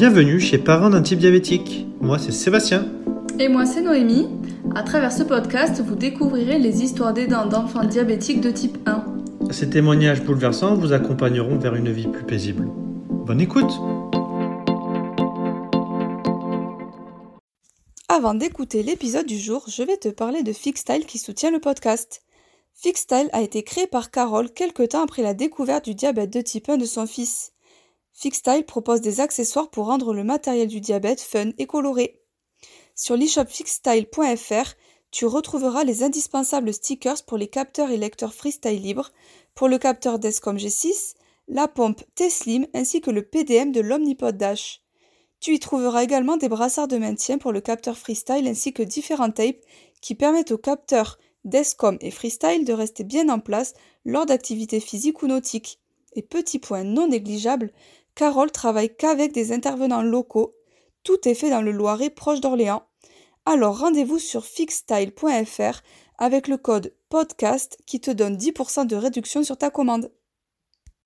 bienvenue chez Parents d'un type diabétique. Moi c'est Sébastien. Et moi c'est Noémie. À travers ce podcast, vous découvrirez les histoires d'aidants d'enfants diabétiques de type 1. Ces témoignages bouleversants vous accompagneront vers une vie plus paisible. Bonne écoute Avant d'écouter l'épisode du jour, je vais te parler de Fixstyle qui soutient le podcast. Fixstyle a été créé par Carole quelque temps après la découverte du diabète de type 1 de son fils. Fixstyle propose des accessoires pour rendre le matériel du diabète fun et coloré. Sur l'e-shop fixstyle.fr, tu retrouveras les indispensables stickers pour les capteurs et lecteurs freestyle libres, pour le capteur Descom G6, la pompe T-Slim ainsi que le PDM de l'Omnipod Dash. Tu y trouveras également des brassards de maintien pour le capteur freestyle ainsi que différents tapes qui permettent aux capteurs Descom et freestyle de rester bien en place lors d'activités physiques ou nautiques. Et petit point non négligeable, Carole travaille qu'avec des intervenants locaux. Tout est fait dans le Loiret proche d'Orléans. Alors rendez-vous sur fixstyle.fr avec le code podcast qui te donne 10% de réduction sur ta commande.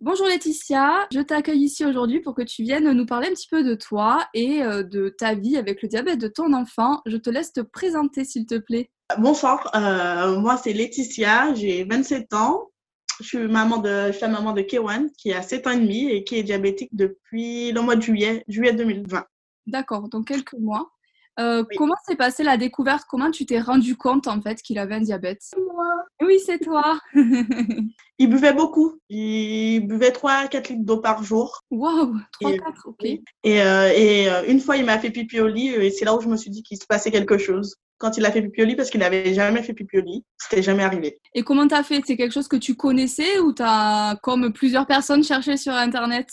Bonjour Laetitia, je t'accueille ici aujourd'hui pour que tu viennes nous parler un petit peu de toi et euh, de ta vie avec le diabète de ton enfant. Je te laisse te présenter s'il te plaît. Bonsoir, euh, moi c'est Laetitia, j'ai 27 ans. Je suis, maman de, je suis la maman de Kewan qui a 7 ans et demi et qui est diabétique depuis le mois de juillet, juillet 2020. D'accord, donc quelques mois. Euh, comment s'est passée la découverte? Comment tu t'es rendu compte en fait qu'il avait un diabète? Moi. Oui, c'est toi. il buvait beaucoup. Il buvait 3 4 litres d'eau par jour. Waouh, 3 4, ok. Et, euh, et euh, une fois, il m'a fait pipi au lit et c'est là où je me suis dit qu'il se passait quelque chose. Quand il a fait pipi au lit, parce qu'il n'avait jamais fait pipi au lit, c'était jamais arrivé. Et comment t'as fait? C'est quelque chose que tu connaissais ou t'as, comme plusieurs personnes, cherché sur Internet?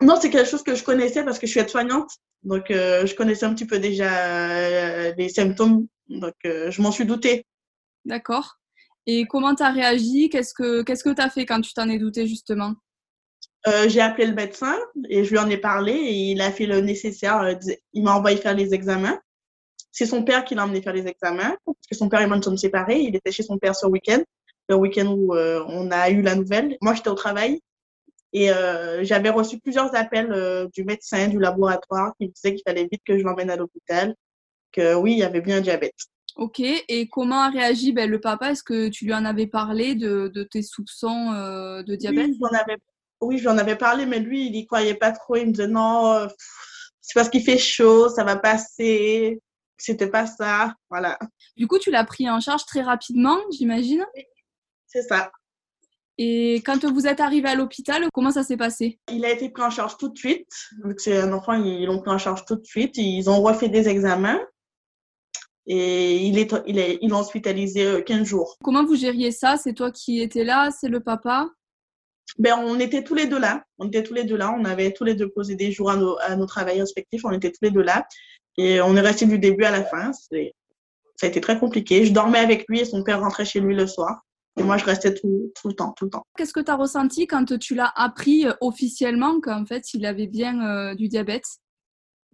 Non, c'est quelque chose que je connaissais parce que je suis aide-soignante. Donc, euh, je connaissais un petit peu déjà euh, les symptômes. Donc, euh, je m'en suis doutée. D'accord. Et comment tu as réagi? Qu'est-ce que qu'est-ce que tu as fait quand tu t'en es douté, justement? Euh, J'ai appelé le médecin et je lui en ai parlé et il a fait le nécessaire. Il m'a envoyé faire les examens. C'est son père qui l'a emmené faire les examens parce que son père et moi nous sommes séparés. Il était chez son père ce week-end, le week-end où on a eu la nouvelle. Moi, j'étais au travail et euh, j'avais reçu plusieurs appels euh, du médecin, du laboratoire, qui me disaient qu'il fallait vite que je l'emmène à l'hôpital, que oui, il y avait bien un diabète. Ok, et comment a réagi ben, le papa? Est-ce que tu lui en avais parlé de, de tes soupçons euh, de diabète? Oui, j'en avais, oui, j'en avais parlé, mais lui, il n'y croyait pas trop. Il me disait non, c'est parce qu'il fait chaud, ça va passer. C'était pas ça, voilà. Du coup, tu l'as pris en charge très rapidement, j'imagine? C'est ça. Et quand vous êtes arrivé à l'hôpital, comment ça s'est passé? Il a été pris en charge tout de suite. Vu que c'est un enfant, ils l'ont pris en charge tout de suite. Ils ont refait des examens. Et il est, il est, ils l'ont hospitalisé 15 jours. Comment vous gériez ça? C'est toi qui étais là? C'est le papa? Ben, on était tous les deux là. On était tous les deux là. On avait tous les deux posé des jours à nos, à nos respectifs. On était tous les deux là. Et on est resté du début à la fin. Ça a été très compliqué. Je dormais avec lui et son père rentrait chez lui le soir. Et moi, je restais tout, tout le temps, tout le temps. Qu'est-ce que tu as ressenti quand tu l'as appris euh, officiellement qu'en fait, il avait bien euh, du diabète?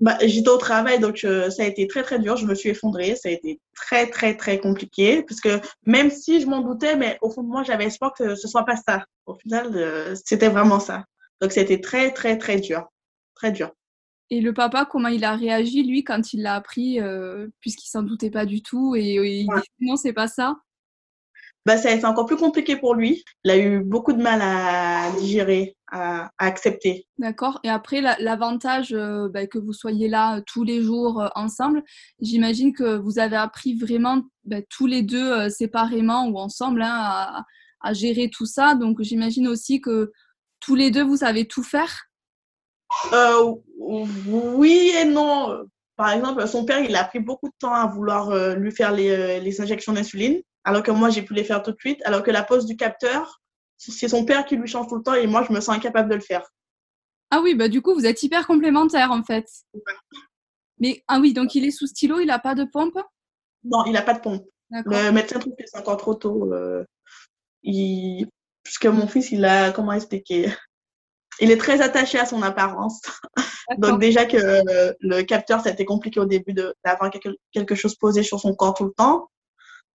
Bah, J'étais au travail, donc euh, ça a été très, très dur. Je me suis effondrée. Ça a été très, très, très compliqué. Parce que même si je m'en doutais, mais au fond de moi, j'avais espoir que ce soit pas ça. Au final, c'était vraiment ça. Donc, c'était très, très, très dur. Très dur. Et le papa, comment il a réagi, lui, quand il l'a appris, puisqu'il s'en doutait pas du tout et, et il dit non, c'est pas ça? Bah, ça a été encore plus compliqué pour lui. Il a eu beaucoup de mal à digérer, à, à accepter. D'accord. Et après, l'avantage euh, bah, que vous soyez là euh, tous les jours euh, ensemble, j'imagine que vous avez appris vraiment bah, tous les deux euh, séparément ou ensemble hein, à, à, gérer tout ça. Donc, j'imagine aussi que tous les deux, vous savez tout faire. oui et non. Par exemple, son père, il a pris beaucoup de temps à vouloir lui faire les, les injections d'insuline alors que moi, j'ai pu les faire tout de suite, alors que la pose du capteur, c'est son père qui lui change tout le temps et moi, je me sens incapable de le faire. Ah oui, bah du coup, vous êtes hyper complémentaires en fait. Mais ah oui, donc il est sous stylo, il n'a pas de pompe? Non, il n'a pas de pompe. Le médecin trouve que c'est encore trop tôt. Euh, il... Puisque mon fils, il a, comment expliquer? Il est très attaché à son apparence. Donc déjà que le capteur, ça a été compliqué au début d'avoir quelque, quelque chose posé sur son corps tout le temps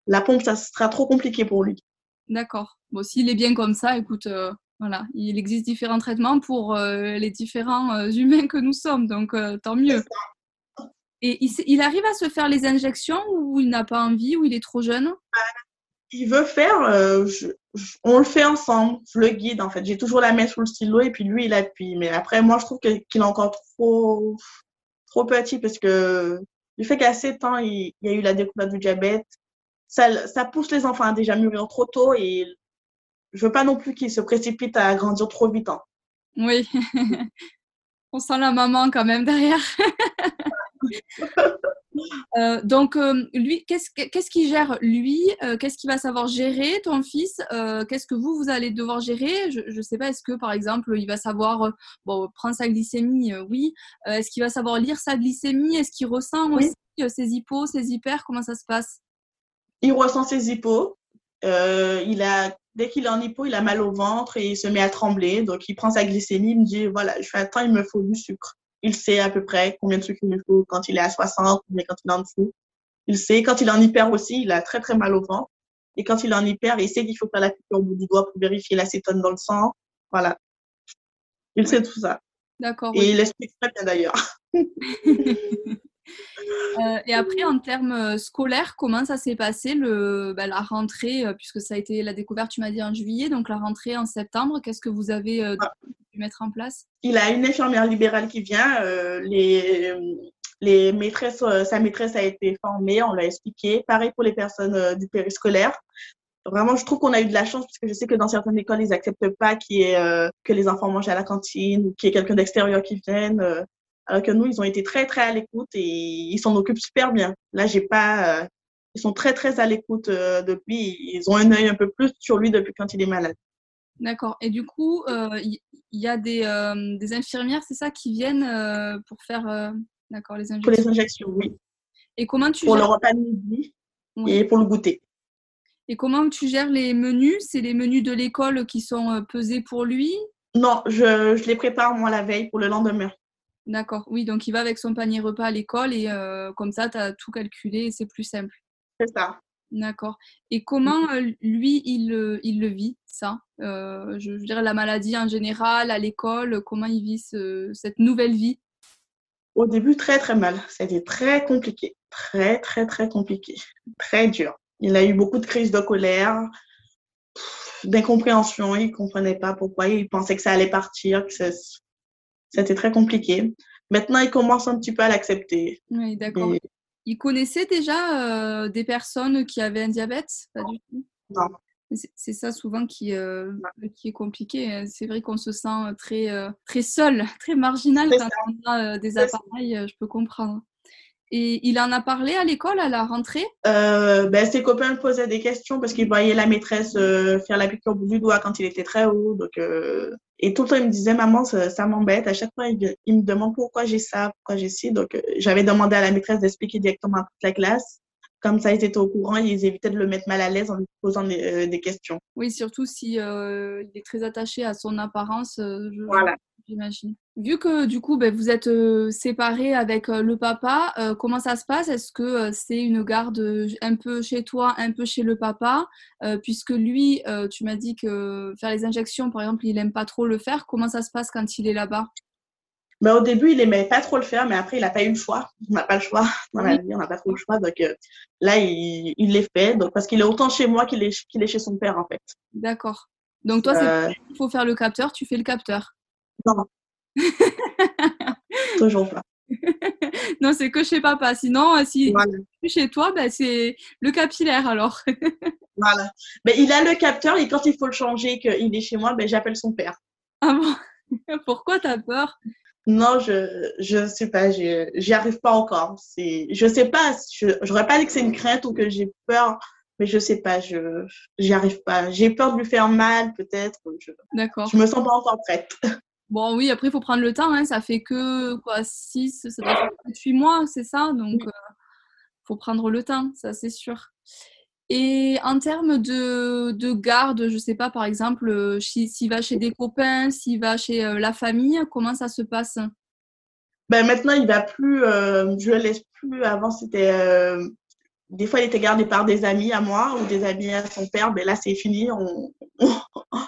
la pompe, ça sera trop compliqué pour lui. D'accord. Bon, s'il est bien comme ça, écoute, euh, Voilà, il existe différents traitements pour les différents humains que nous sommes, donc tant mieux. Et il, arrive à se faire les injections ou il n'a pas envie ou il est trop jeune? Il veut faire, on le fait ensemble, je le guide en fait. J'ai toujours la main sous le stylo et puis lui il appuie. Mais après, moi je trouve qu'il est encore trop, trop petit parce que du fait qu'à 7 ans, il, y a eu la découverte du diabète, ça, ça pousse les enfants à déjà mûrir trop tôt et je veux pas non plus qu'ils se précipitent à grandir trop vite. Hein. Oui, on sent la maman quand même derrière. Euh, donc, euh, lui, qu'est-ce qu'il gère lui? Euh, Qu'est-ce qu'il va savoir gérer, ton fils? Qu'est-ce que vous, vous allez devoir gérer? Je ne sais pas, est-ce que, par exemple, il va savoir bon, prendre sa glycémie Oui. est-ce qu'il va savoir lire sa glycémie? Est-ce qu'il ressent aussi ses hypos, ses hyper? Comment ça se passe? Il ressent ses hypos. il a, dès qu'il est en hypo, il a mal au ventre et il se met à trembler. Donc, il prend sa glycémie, il me dit, voilà, je fais attends, il me faut du sucre il sait à peu près combien de sucre il lui faut quand il est à 60, mais quand il est en dessous. Il sait, quand il est en hyper aussi, il a très très mal au ventre. Et quand il est en hyper, il sait qu'il faut faire la piqûre au bout du doigt pour vérifier l'acétone dans le sang. Voilà. Il sait tout ça. D'accord. Et il explique très bien d'ailleurs. Euh, et après, en termes euh, scolaires, comment ça s'est passé le, bah, la rentrée, euh, puisque ça a été la découverte, tu m'as dit en juillet, donc la rentrée en septembre, qu'est-ce que vous avez ah. dû mettre en place? Il a une infirmière libérale qui vient. les, les maîtresses, sa maîtresse a été formée, on l'a expliqué. Pareil pour les personnes du périscolaire. Vraiment, je trouve qu'on a eu de la chance parce que je sais que dans certaines écoles, ils n'acceptent pas que les enfants mangent à la cantine ou qu'il y ait quelqu'un d'extérieur qui vienne. Alors que nous, ils ont été très, très à l'écoute et ils s'en occupent super bien. Là, j'ai pas. Euh, ils sont très, très à l'écoute euh, depuis. Ils ont un œil un peu plus sur lui depuis quand il est malade. D'accord. Et du coup, euh, il y, a des, des infirmières, c'est ça, qui viennent pour faire d'accord, les injections? Pour les injections, oui. Et comment tu Pour le repas de midi et pour le goûter. Et comment tu gères les menus? C'est les menus de l'école qui sont pesés pour lui? Non, je, je les prépare moi la veille pour le lendemain. D'accord. Oui, donc il va avec son panier repas à l'école et euh, comme ça, tu as tout calculé et c'est plus simple. C'est ça. D'accord. Et comment euh, lui, il, il, le vit, ça? Euh, Je veux dire, la maladie en général, à l'école, comment il vit cette nouvelle vie? Au début, très très mal. C'était très compliqué. Très très très compliqué. Très dur. Il a eu beaucoup de crises de colère, d'incompréhension. Il ne comprenait pas pourquoi. Il pensait que ça allait partir, que c'était très compliqué. Maintenant, il commence un petit peu à l'accepter. Oui, d'accord. Il connaissait déjà euh, des personnes qui avaient un diabète? Pas du tout? Non. C'est ça souvent qui, euh, qui est compliqué. Hein. C'est vrai qu'on se sent très, euh, très seul, très marginal quand on a des appareils, je peux comprendre. Et il en a parlé à l'école à la rentrée? Euh, ben, Ses copains posaient des questions parce qu'ils voyaient la maîtresse euh, faire la piqûre du doigt quand il était très haut. Donc, euh, et tout le temps, il me disait, maman, ça, m'embête. À chaque fois, il, me demande pourquoi j'ai ça, pourquoi j'ai ci. Donc, euh, j'avais demandé à la maîtresse d'expliquer directement à toute la classe. Comme ça, ils étaient au courant, ils évitaient de le mettre mal à l'aise en lui posant des, des questions. Oui, surtout si il est très attaché à son apparence. Je... Voilà j'imagine. Vu que du coup, ben, vous êtes euh, séparés avec euh, le papa, euh, comment ça se passe? Est-ce que c'est une garde un peu chez toi, un peu chez le papa? Puisque lui, tu m'as dit que faire les injections, par exemple, il n'aime pas trop le faire. Comment ça se passe quand il est là-bas? Ben, au début, il aimait pas trop le faire, mais après, il n'a pas eu le choix. On n'a pas le choix dans la vie, on n'a pas trop le choix. Donc là, il, il les fait. Donc, parce qu'il est autant chez moi qu'il est, qu'il est chez son père, en fait. D'accord. Donc toi, il faut faire le capteur, tu fais le capteur. Non. Toujours pas. non, c'est que chez papa. Sinon, euh, si chez toi, ben, c'est le capillaire alors. voilà. Mais il a le capteur et quand il faut le changer, qu'il est chez moi, ben, j'appelle son père. Ah bon? Pourquoi t'as peur? Non, je je sais pas, j'y arrive pas encore. C'est, je sais pas. Je n'aurais pas dit que c'est une crainte ou que j'ai peur, mais je sais pas. Je j'y arrive pas. J'ai peur de lui faire mal, peut-être. D'accord. Je me sens pas encore prête. Bon, oui, après, il faut prendre le temps. Hein. Ça fait que quoi, 6, ça doit faire 8 mois, c'est ça? Donc, il euh, faut prendre le temps, ça, c'est sûr. Et en termes de, de garde, je sais pas, par exemple, euh, s'il va chez des copains, s'il va chez euh, la famille, comment ça se passe? Ben, Maintenant, il va plus, je le laisse plus. Avant, c'était. des fois, il était gardé par des amis à moi ou des amis à son père. Mais ben, là, c'est fini. On, on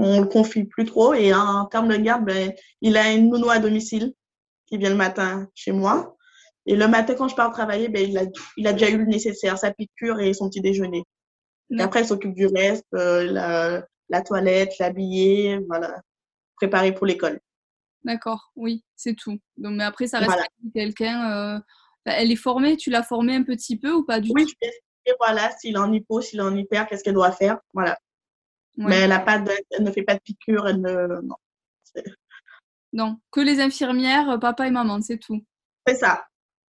le confie plus trop. Et en termes de garde, ben, il a une nounou à domicile qui vient le matin chez moi. Et le matin, quand je pars travailler, ben, il, a, il a déjà eu le nécessaire, sa piqûre et son petit déjeuner. Et après, il s'occupe du reste, euh, la, la, toilette, l'habiller, voilà, préparer pour l'école. D'accord, oui, c'est tout. Donc, mais après, ça reste quelqu'un. Euh... Elle est formée, tu l'as formée un petit peu ou pas du oui, tout? Oui, je voilà, s'il est en hypo, s'il est en hyper, qu'est-ce qu'elle doit faire, voilà. Mais elle, a pas de, elle ne fait pas de piqûre, elle ne. Non. que les infirmières, euh, papa et maman, c'est tout. C'est ça.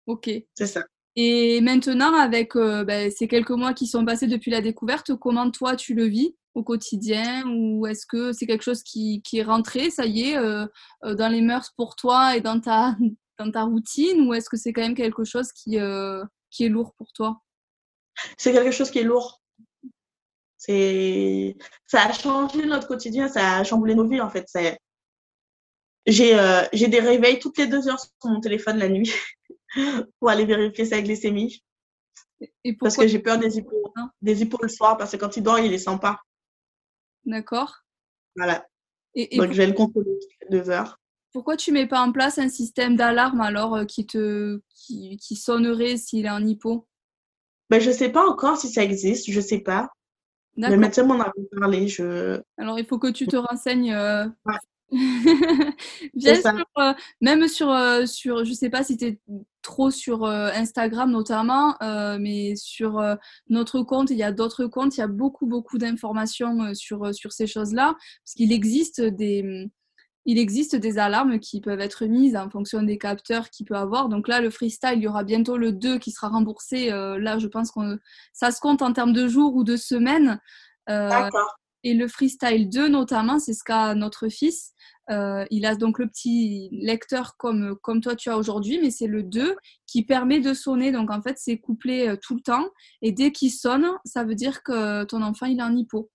Ok. C'est ça. Et maintenant, avec euh, ben, ces quelques mois qui sont passés depuis la découverte, comment toi tu le vis au quotidien Ou est-ce que c'est quelque chose qui, qui, est rentré, ça y est, euh, euh, dans les mœurs pour toi et dans ta, dans ta routine Ou est-ce que c'est quand même quelque chose qui, qui est lourd pour toi? C'est quelque chose qui est lourd. C'est, ça a changé notre quotidien, ça a chamboulé nos vies en fait. J'ai, j'ai des réveils toutes les deux heures sur mon téléphone la nuit. pour aller vérifier sa glycémie. Et parce que j'ai peur des hippos, des le soir, parce que quand il dort, il les sent pas. D'accord. Voilà. Et, Donc, je vais le contrôler toutes les deux heures. Pourquoi tu mets pas en place un système d'alarme alors euh, qui te qui, qui sonnerait s'il est en hypo? Ben, Je sais pas encore si ça existe, je sais pas. Le médecin m'en a parlé. Je... Alors, il faut que tu te renseignes euh, Bien sûr, euh, même sur, euh, sur, je sais pas si tu es trop sur euh, Instagram notamment, mais sur notre compte, il y a d'autres comptes, il y a beaucoup, beaucoup d'informations sur, sur ces choses-là, parce qu'il existe des... Il existe des alarmes qui peuvent être mises en fonction des capteurs qu'il peut avoir. Donc là, le freestyle, il y aura bientôt le 2 qui sera remboursé. là, je pense que ça se compte en termes de jours ou de semaines. D'accord. Et le freestyle 2, notamment, c'est ce qu'a notre fils. Euh, il a donc le petit lecteur comme, comme toi tu as aujourd'hui, mais c'est le 2 qui permet de sonner. Donc en fait, c'est couplé euh, tout le temps. Et dès qu'il sonne, ça veut dire que ton enfant, il est en hypo.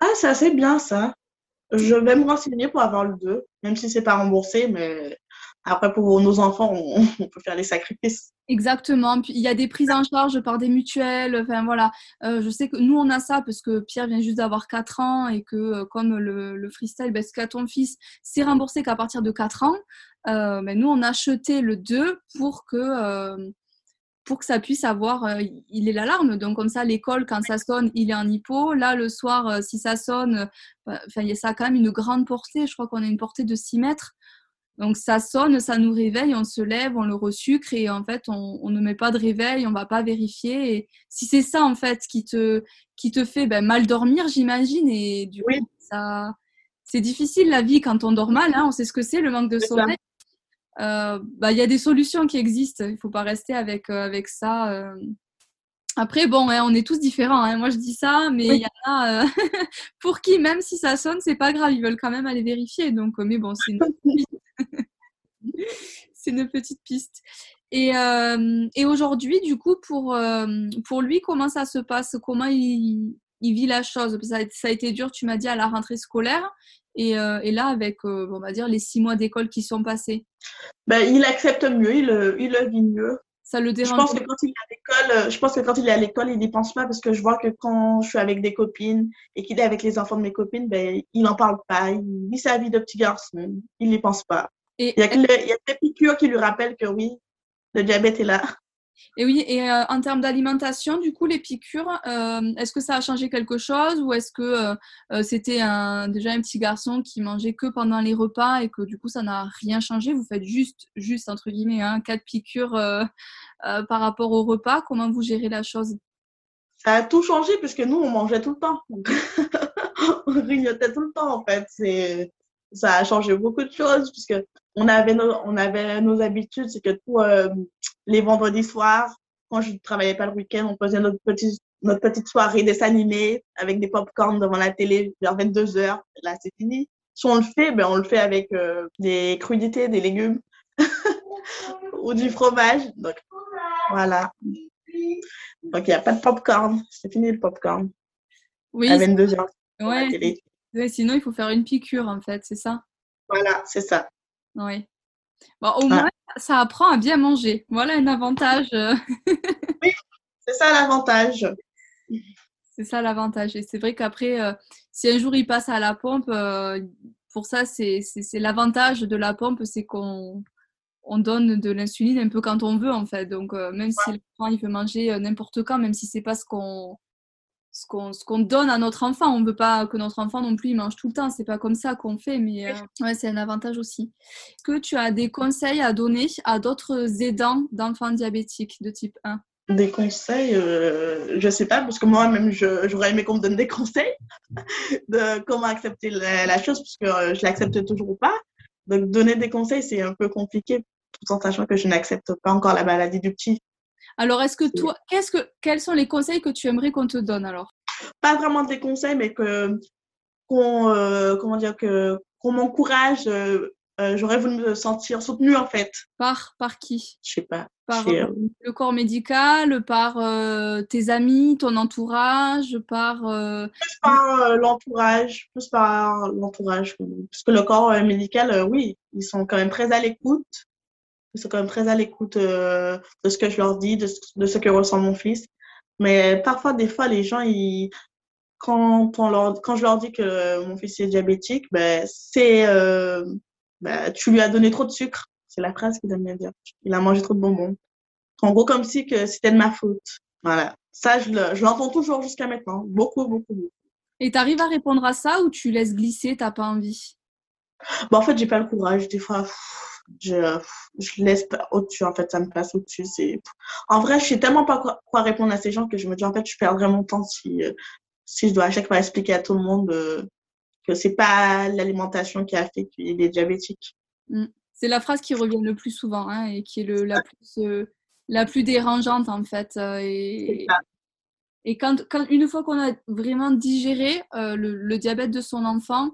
Ah, c'est assez bien ça. Je vais me renseigner pour avoir le 2, même si c'est pas remboursé, mais après, pour nos enfants, on, peut faire les sacrifices. Exactement. Puis, il y a des prises en charge par des mutuelles. Enfin, voilà. Euh, je sais que nous, on a ça parce que Pierre vient juste d'avoir 4 ans et que, euh, comme le, le freestyle, ben, ce qu'a ton fils, c'est remboursé qu'à partir de 4 ans. Euh, ben, nous, on a acheté le 2 pour que, pour que ça puisse avoir. il est l'alarme. Donc, comme ça, l'école, quand ça sonne, il est en hypo. Là, le soir, si ça sonne, ben, enfin, ça a quand même une grande portée. Je crois qu'on a une portée de 6 mètres. Donc ça sonne, ça nous réveille, on se lève, on le resucre et en fait on, ne met pas de réveil, on va pas vérifier. Et si c'est ça en fait qui te, qui te fait ben, mal dormir, j'imagine, et du coup ça, c'est difficile la vie quand on dort mal, hein, on sait ce que c'est le manque de sommeil. Euh, bah, il y a des solutions qui existent, il faut pas rester avec, euh, avec ça. Euh. Après, bon, hein, on est tous différents. Hein. Moi, je dis ça, mais il y en a pour qui, même si ça sonne, c'est pas grave. Ils veulent quand même aller vérifier. Donc, mais bon, c'est une... c'est une petite piste. Et, euh, et aujourd'hui, du coup, pour, euh, pour lui, comment ça se passe? Comment il, il vit la chose? Ça a, été dur, tu m'as dit, à la rentrée scolaire. Et, euh, et là, avec, on va dire, les six mois d'école qui sont passés. Ben, il accepte mieux, il, il le vit mieux. Ça le dérange. Je pense que quand il est à l'école, je pense que quand il est à l'école, il n'y pense pas parce que je vois que quand je suis avec des copines et qu'il est avec les enfants de mes copines, ben, il n'en parle pas. Il vit sa vie de petit garçon. Il n'y pense pas il, y a des piqûres qui lui rappellent que oui, le diabète est là. Et oui, et euh, en termes d'alimentation, du coup, les piqûres, euh, est-ce que ça a changé quelque chose ou est-ce que euh, c'était déjà un petit garçon qui mangeait que pendant les repas et que du coup, ça n'a rien changé? Vous faites juste, juste entre guillemets, hein, quatre piqûres par rapport au repas. Comment vous gérez la chose? Ça a tout changé puisque nous, on mangeait tout le temps. on grignotait tout le temps, en fait. Ça a changé beaucoup de choses puisque on avait nos, on avait nos habitudes, c'est que tous euh, les vendredis soirs, quand je travaillais pas le week-end, on faisait notre petite notre petite soirée des animés avec des pop-corn devant la télé vers 22 heures. Là, c'est fini. Si on le fait, ben on le fait avec euh, des crudités, des légumes ou du fromage. Donc voilà. Donc il n'y a pas de pop-corn. C'est fini le pop-corn. Oui. À 22 heures. Ouais sinon, il faut faire une piqûre, en fait, c'est ça? Voilà, c'est ça. Oui. Bon, au moins, ça apprend à bien manger. Voilà un avantage. oui, c'est ça l'avantage. C'est ça l'avantage. Et c'est vrai qu'après, euh, si un jour il passe à la pompe, euh, pour ça, c'est l'avantage de la pompe, c'est qu'on on donne de l'insuline un peu quand on veut, en fait. Donc, euh, même si l'enfant, il veut manger n'importe quand, même si c'est pas ce qu'on ce qu'on donne à notre enfant. On ne veut pas que notre enfant non plus il mange tout le temps. C'est pas comme ça qu'on fait, mais ouais, c'est un avantage aussi. Est-ce que tu as des conseils à donner à d'autres aidants d'enfants diabétiques de type 1 des conseils, euh, je sais pas, parce que moi-même, j'aurais aimé qu'on me donne des conseils de comment accepter la, chose, parce que euh, je l'accepte toujours pas. Donc, donner des conseils, c'est un peu compliqué, tout en sachant que je n'accepte pas encore la maladie du petit. Alors, est-ce que toi, qu'est-ce que, quels sont les conseils que tu aimerais qu'on te donne alors? Pas vraiment des conseils, mais que qu'on, euh, comment dire, que qu'on m'encourage euh, j'aurais voulu me sentir soutenue en fait. Par, par qui? Je sais pas. Par euh, le corps médical, par euh, tes amis, ton entourage, par... Plus par l'entourage, plus par l'entourage. Parce que le corps médical, oui, ils sont quand même très à l'écoute. Ils sont quand même très à l'écoute de ce que je leur dis, de, ce que ressent mon fils. Mais parfois, des fois, les gens, ils, quand, on leur, quand je leur dis que mon fils est diabétique, ben, c'est bah, tu lui as donné trop de sucre. C'est la phrase qu'il aime bien dire. Il a mangé trop de bonbons. En gros, comme si que c'était de ma faute. Voilà. Ça, je l'entends toujours jusqu'à maintenant. Beaucoup, beaucoup, beaucoup. Et tu arrives à répondre à ça ou tu laisses glisser, t'as pas envie? Bon, En fait, j'ai pas le courage. Des fois, je, je laisse au-dessus. En fait, ça me passe au-dessus. En vrai, je sais tellement pas quoi, répondre à ces gens que je me dis, en fait, je perdrais mon temps si, euh, si je dois à chaque fois expliquer à tout le monde euh, que c'est pas l'alimentation qui a fait qu'il est diabétique. Mm. C'est la phrase qui revient le plus souvent hein, et qui est le, la, plus, euh, la plus dérangeante en fait. Et, et quand, quand, une fois qu'on a vraiment digéré euh, le, le, diabète de son enfant,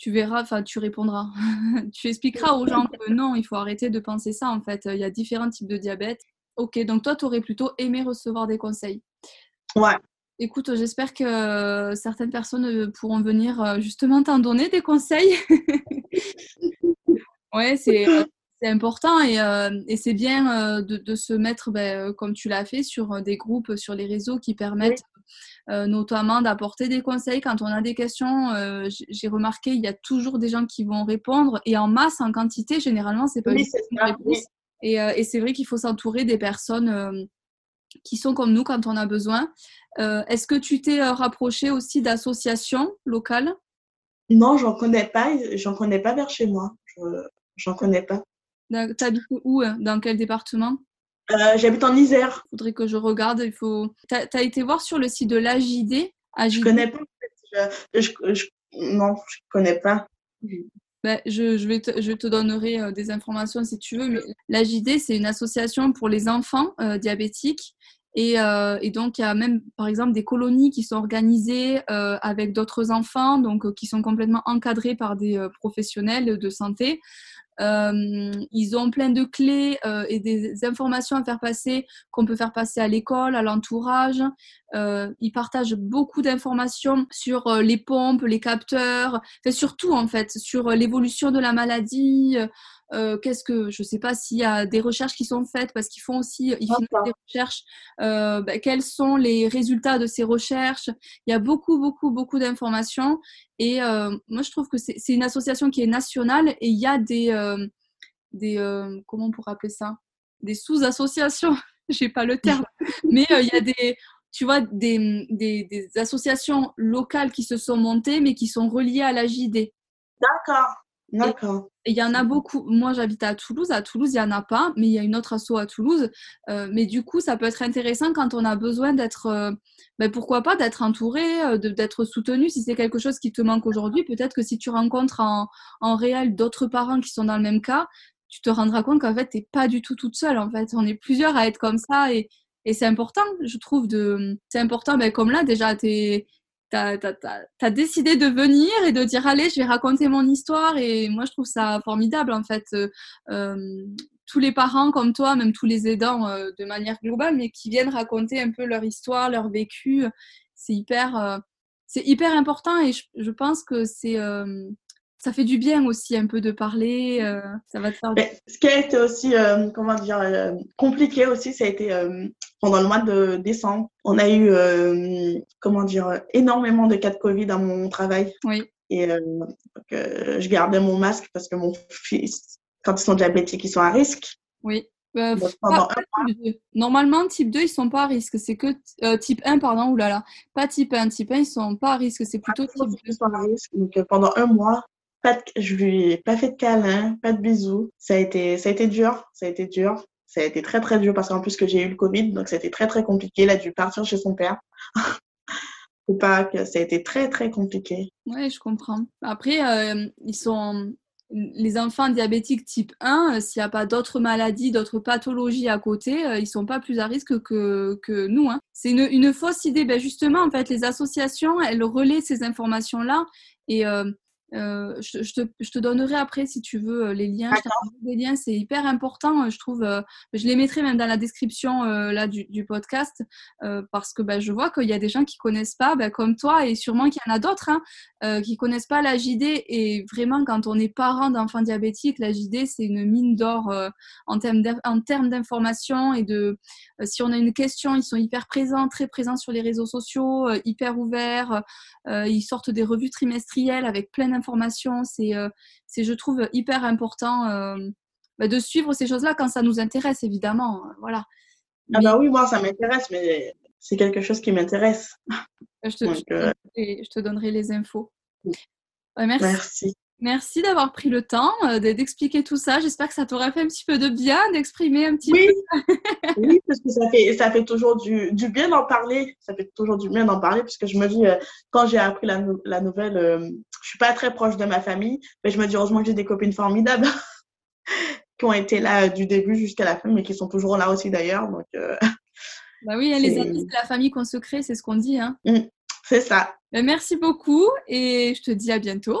tu verras, enfin tu répondras, tu expliqueras aux gens que non, il faut arrêter de penser ça en fait. Il y a différents types de diabète. Ok, donc toi, tu aurais plutôt aimé recevoir des conseils. Ouais, Écoute, j'espère que euh, certaines personnes euh, pourront venir euh, justement t'en donner des conseils. ouais, c'est important et, et c'est bien de, de, se mettre, ben, comme tu l'as fait, sur des groupes, sur les réseaux qui permettent notamment d'apporter des conseils. Quand on a des questions, j'ai remarqué, il y a toujours des gens qui vont répondre et en masse, en quantité, généralement, c'est pas oui, une réponse. Et, et c'est vrai qu'il faut s'entourer des personnes qui sont comme nous quand on a besoin. Euh, est-ce que tu t'es euh, rapproché aussi d'associations locales? Non, j'en connais pas. J'en connais pas vers chez moi. J'en connais pas. Tu habites où hein? Dans quel département? Euh, J'habite en Isère. Faudrait que je regarde. Il faut. T'as as été voir sur le site de l'AJD Je connais pas. Je, je, non, je connais pas. Ben, je, je, vais te, je te donnerai des informations si tu veux, mais l'AJD, c'est une association pour les enfants diabétiques et, euh, et, donc, il y a même, par exemple, des colonies qui sont organisées euh, avec d'autres enfants, donc euh, qui sont complètement encadrés par des euh, professionnels de santé. Euh, ils ont plein de clés et des informations à faire passer qu'on peut faire passer à l'école, à l'entourage. ils partagent beaucoup d'informations sur les pompes, les capteurs, enfin, surtout en fait sur l'évolution de la maladie, euh, qu'est-ce que je sais pas s'il y a des recherches qui sont faites parce qu'ils font aussi ils font des recherches euh, bah, quels sont les résultats de ces recherches il y a beaucoup beaucoup beaucoup d'informations et euh, moi je trouve que c'est une association qui est nationale et il y a des des comment on pourrait appeler ça? Des sous-associations j'ai pas le terme mais il y a des tu vois, des, des, des, associations locales qui se sont montées, mais qui sont reliées à la JD. D'accord. D'accord. Il y en a beaucoup. Moi, j'habite à Toulouse. À Toulouse, il n'y en a pas, mais il y a une autre asso à Toulouse. Euh, mais du coup, ça peut être intéressant quand on a besoin d'être, euh, ben, pourquoi pas, d'être entouré, euh, d'être soutenu. Si c'est quelque chose qui te manque aujourd'hui, peut-être que si tu rencontres en, en réel d'autres parents qui sont dans le même cas, tu te rendras compte qu'en fait, tu n'es pas du tout toute seule. En fait, on est plusieurs à être comme ça et, et c'est important, je trouve. de C'est important, ben, comme là, déjà, tu es tu as, décidé de venir et de dire allez, je vais raconter mon histoire. Et moi, je trouve ça formidable en fait. Euh, euh, tous les parents comme toi, même tous les aidants euh, de manière globale, mais qui viennent raconter un peu leur histoire, leur vécu, c'est hyper, c'est hyper important et je, pense que c'est ça fait du bien aussi un peu de parler. euh, ça va te faire. Mais ce qui a été aussi, euh, comment dire, euh, compliqué aussi, ça a été pendant le mois de décembre. On a eu, comment dire, énormément de cas de Covid dans mon travail. Oui. Et donc, je gardais mon masque parce que mon fils, quand ils sont diabétiques, ils sont à risque. Oui. Euh, Donc, pas- pendant pas type 2. Normalement, type 2, ils sont pas à risque. C'est que euh, type 1, pardon, oulala. Pas type 1. Type 1, ils sont pas à risque. C'est plutôt type 2. ils sont à risque. Donc pendant un mois, pas de, je lui ai pas fait de câlin, pas de bisous. Ça a été, ça a été dur, ça a été dur. Ça a été très très dur parce qu'en plus que j'ai eu le Covid, donc ça a été très très compliqué. Il a dû partir chez son père. Ou pas que ça a été très très compliqué. Ouais, je comprends. Après, euh, ils sont les enfants diabétiques type 1, euh, s'il n'y a pas d'autres maladies, d'autres pathologies à côté, euh, ils sont pas plus à risque que, que nous. hein. C'est une, fausse idée. Ben justement, en fait, les associations, elles relaient ces informations-là et euh, je, je te, je te donnerai après, si tu veux, euh, les liens. Des liens, c'est hyper important, euh, je trouve. euh, je les mettrai même dans la description euh, là, du, du podcast parce que ben, je vois qu'il y a des gens qui connaissent pas, ben, comme toi, et sûrement qu'il y en a d'autres hein, qui connaissent pas la JD. Et vraiment, quand on est parent d'enfants diabétiques, la JD, c'est une mine d'or en termes d'information et de si on a une question, ils sont hyper présents, très présents sur les réseaux sociaux, hyper ouverts. ils sortent des revues trimestrielles avec plein C'est, euh, c'est, je trouve, hyper important euh, bah, de suivre ces choses-là quand ça nous intéresse, évidemment. euh, Voilà. Ah Mais, bah oui, moi ça m'intéresse, mais c'est quelque chose qui m'intéresse. je, te, Donc, je, te donnerai, je te donnerai les infos. Ouais, merci. merci. Merci d'avoir pris le temps euh, de- d'expliquer tout ça. J'espère que ça t'aura fait un petit peu de bien d'exprimer un petit Oui, peu. oui, parce que ça fait, ça fait toujours du, du bien d'en parler. Ça fait toujours du bien d'en parler, puisque je me dis, euh, quand j'ai appris la, la nouvelle, euh, je suis pas très proche de ma famille, mais je me dis heureusement que j'ai des copines formidables qui ont été là du début jusqu'à la fin, mais qui sont toujours là aussi d'ailleurs. Donc, euh, Bah oui, hein, les amis, c'est la famille qu'on se crée, c'est ce qu'on dit. Hein. c'est ça. Ben, merci beaucoup et je te dis à bientôt.